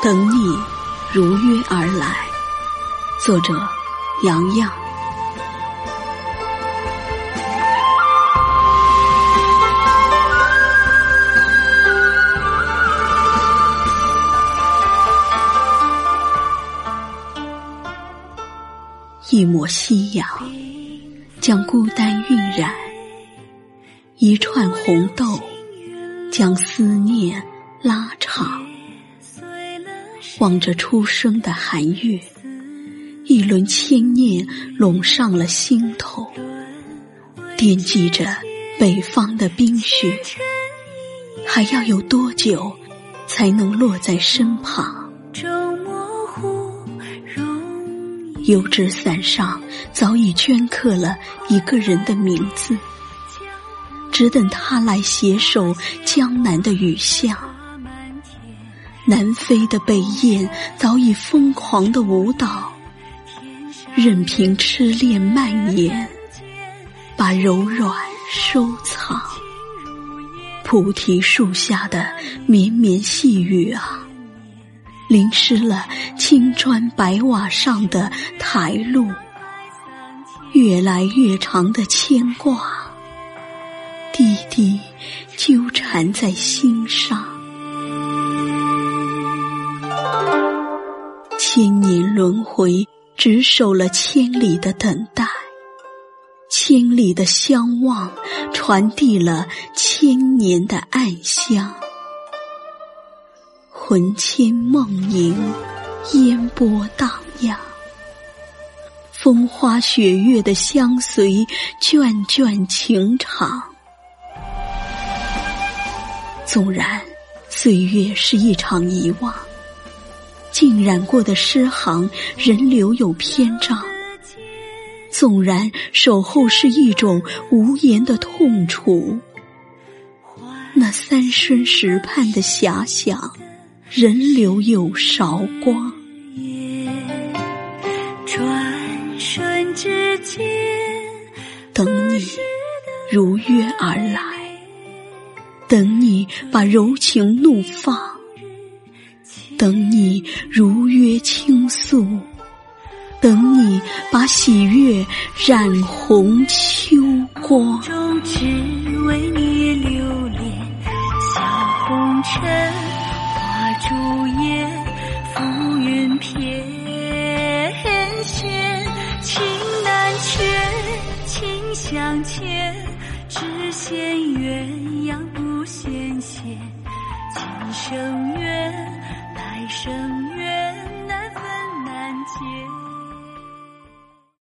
等你如约而来。作者：杨洋。一抹夕阳，将孤单晕染；一串红豆，将思念拉长。望着初升的寒月，一轮牵念笼上了心头。惦记着北方的冰雪，还要有多久才能落在身旁？油纸伞上早已镌刻了一个人的名字，只等他来携手江南的雨巷。南飞的北雁早已疯狂的舞蹈，任凭痴恋蔓延，把柔软收藏。菩提树下的绵绵细雨啊。淋湿了青砖白瓦上的台路，越来越长的牵挂，滴滴纠缠在心上。轮回，只守了千里的等待，千里的相望，传递了千年的暗香。魂牵梦萦，烟波荡漾，风花雪月的相随，卷卷情长。纵然岁月是一场遗忘，浸染过的诗行仍留有篇章。纵然守候是一种无言的痛楚，那三生石畔的遐想。人留有韶光，转瞬之间，等你如约而来，等你把柔情怒放，等你如约倾诉，等你把喜悦染红秋光。中只为你留恋小红尘。化朱颜浮云翩跹，情难却，情相牵，只羡鸳鸯不羡仙。今生缘，来生缘，难分难解。